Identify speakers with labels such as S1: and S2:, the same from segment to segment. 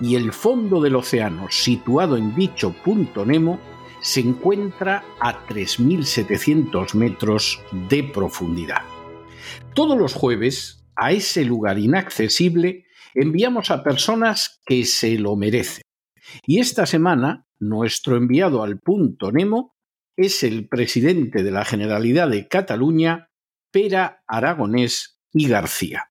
S1: Y el fondo del océano, situado en dicho punto Nemo, se encuentra a 3.700 metros de profundidad. Todos los jueves, a ese lugar inaccesible, enviamos a personas que se lo merecen. Y esta semana, nuestro enviado al punto Nemo es el presidente de la Generalidad de Cataluña, Pera Aragonés y García.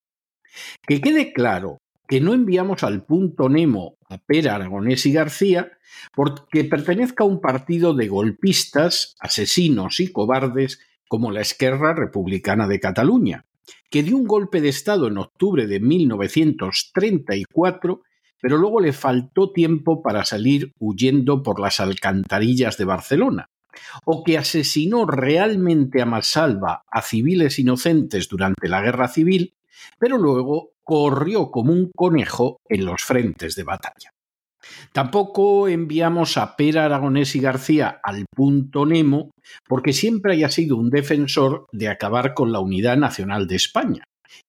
S1: Que quede claro que no enviamos al punto Nemo a Pera Aragonés y García porque pertenezca a un partido de golpistas, asesinos y cobardes como la Esquerra Republicana de Cataluña, que dio un golpe de Estado en octubre de 1934, pero luego le faltó tiempo para salir huyendo por las alcantarillas de Barcelona, o que asesinó realmente a Masalva a civiles inocentes durante la Guerra Civil, pero luego corrió como un conejo en los frentes de batalla. Tampoco enviamos a Pera Aragonés y García al punto Nemo porque siempre haya sido un defensor de acabar con la unidad nacional de España.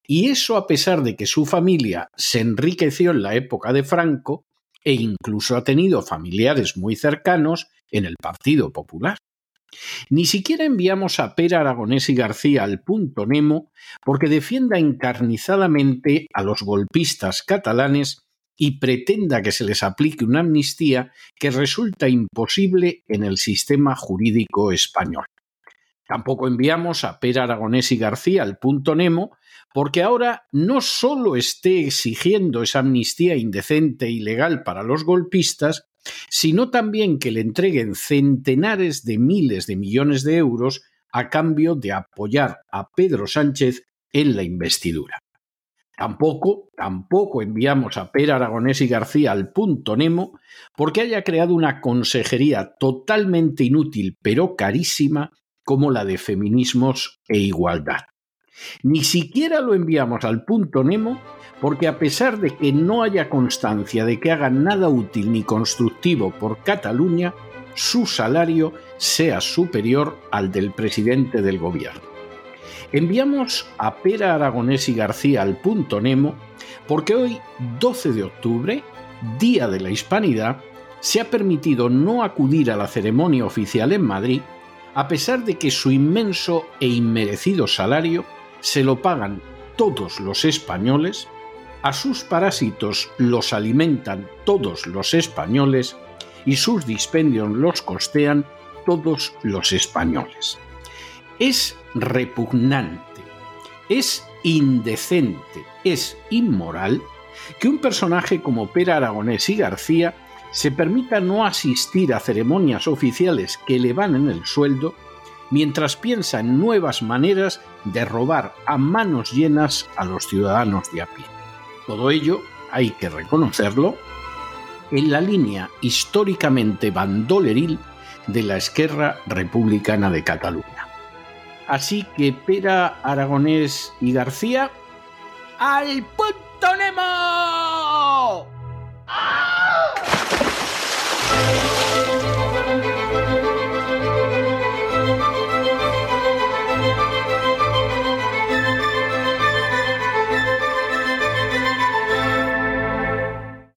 S1: Y eso a pesar de que su familia se enriqueció en la época de Franco e incluso ha tenido familiares muy cercanos en el Partido Popular. Ni siquiera enviamos a Pera Aragonés y García al punto Nemo porque defienda encarnizadamente a los golpistas catalanes y pretenda que se les aplique una amnistía que resulta imposible en el sistema jurídico español. Tampoco enviamos a Pera Aragonés y García al punto Nemo, porque ahora no solo esté exigiendo esa amnistía indecente y legal para los golpistas, sino también que le entreguen centenares de miles de millones de euros a cambio de apoyar a Pedro Sánchez en la investidura. Tampoco, tampoco enviamos a Per Aragonés y García al punto Nemo porque haya creado una consejería totalmente inútil pero carísima como la de feminismos e igualdad. Ni siquiera lo enviamos al punto Nemo porque a pesar de que no haya constancia de que haga nada útil ni constructivo por Cataluña, su salario sea superior al del presidente del gobierno. Enviamos a Pera Aragonés y García al punto Nemo porque hoy, 12 de octubre, Día de la Hispanidad, se ha permitido no acudir a la ceremonia oficial en Madrid, a pesar de que su inmenso e inmerecido salario se lo pagan todos los españoles, a sus parásitos los alimentan todos los españoles y sus dispendios los costean todos los españoles. Es repugnante, es indecente, es inmoral que un personaje como Pera Aragonés y García se permita no asistir a ceremonias oficiales que le van en el sueldo mientras piensa en nuevas maneras de robar a manos llenas a los ciudadanos de a pie. Todo ello, hay que reconocerlo, en la línea históricamente bandoleril de la Esquerra Republicana de Cataluña. Así que Pera, Aragonés y García, ¡al punto Nemo!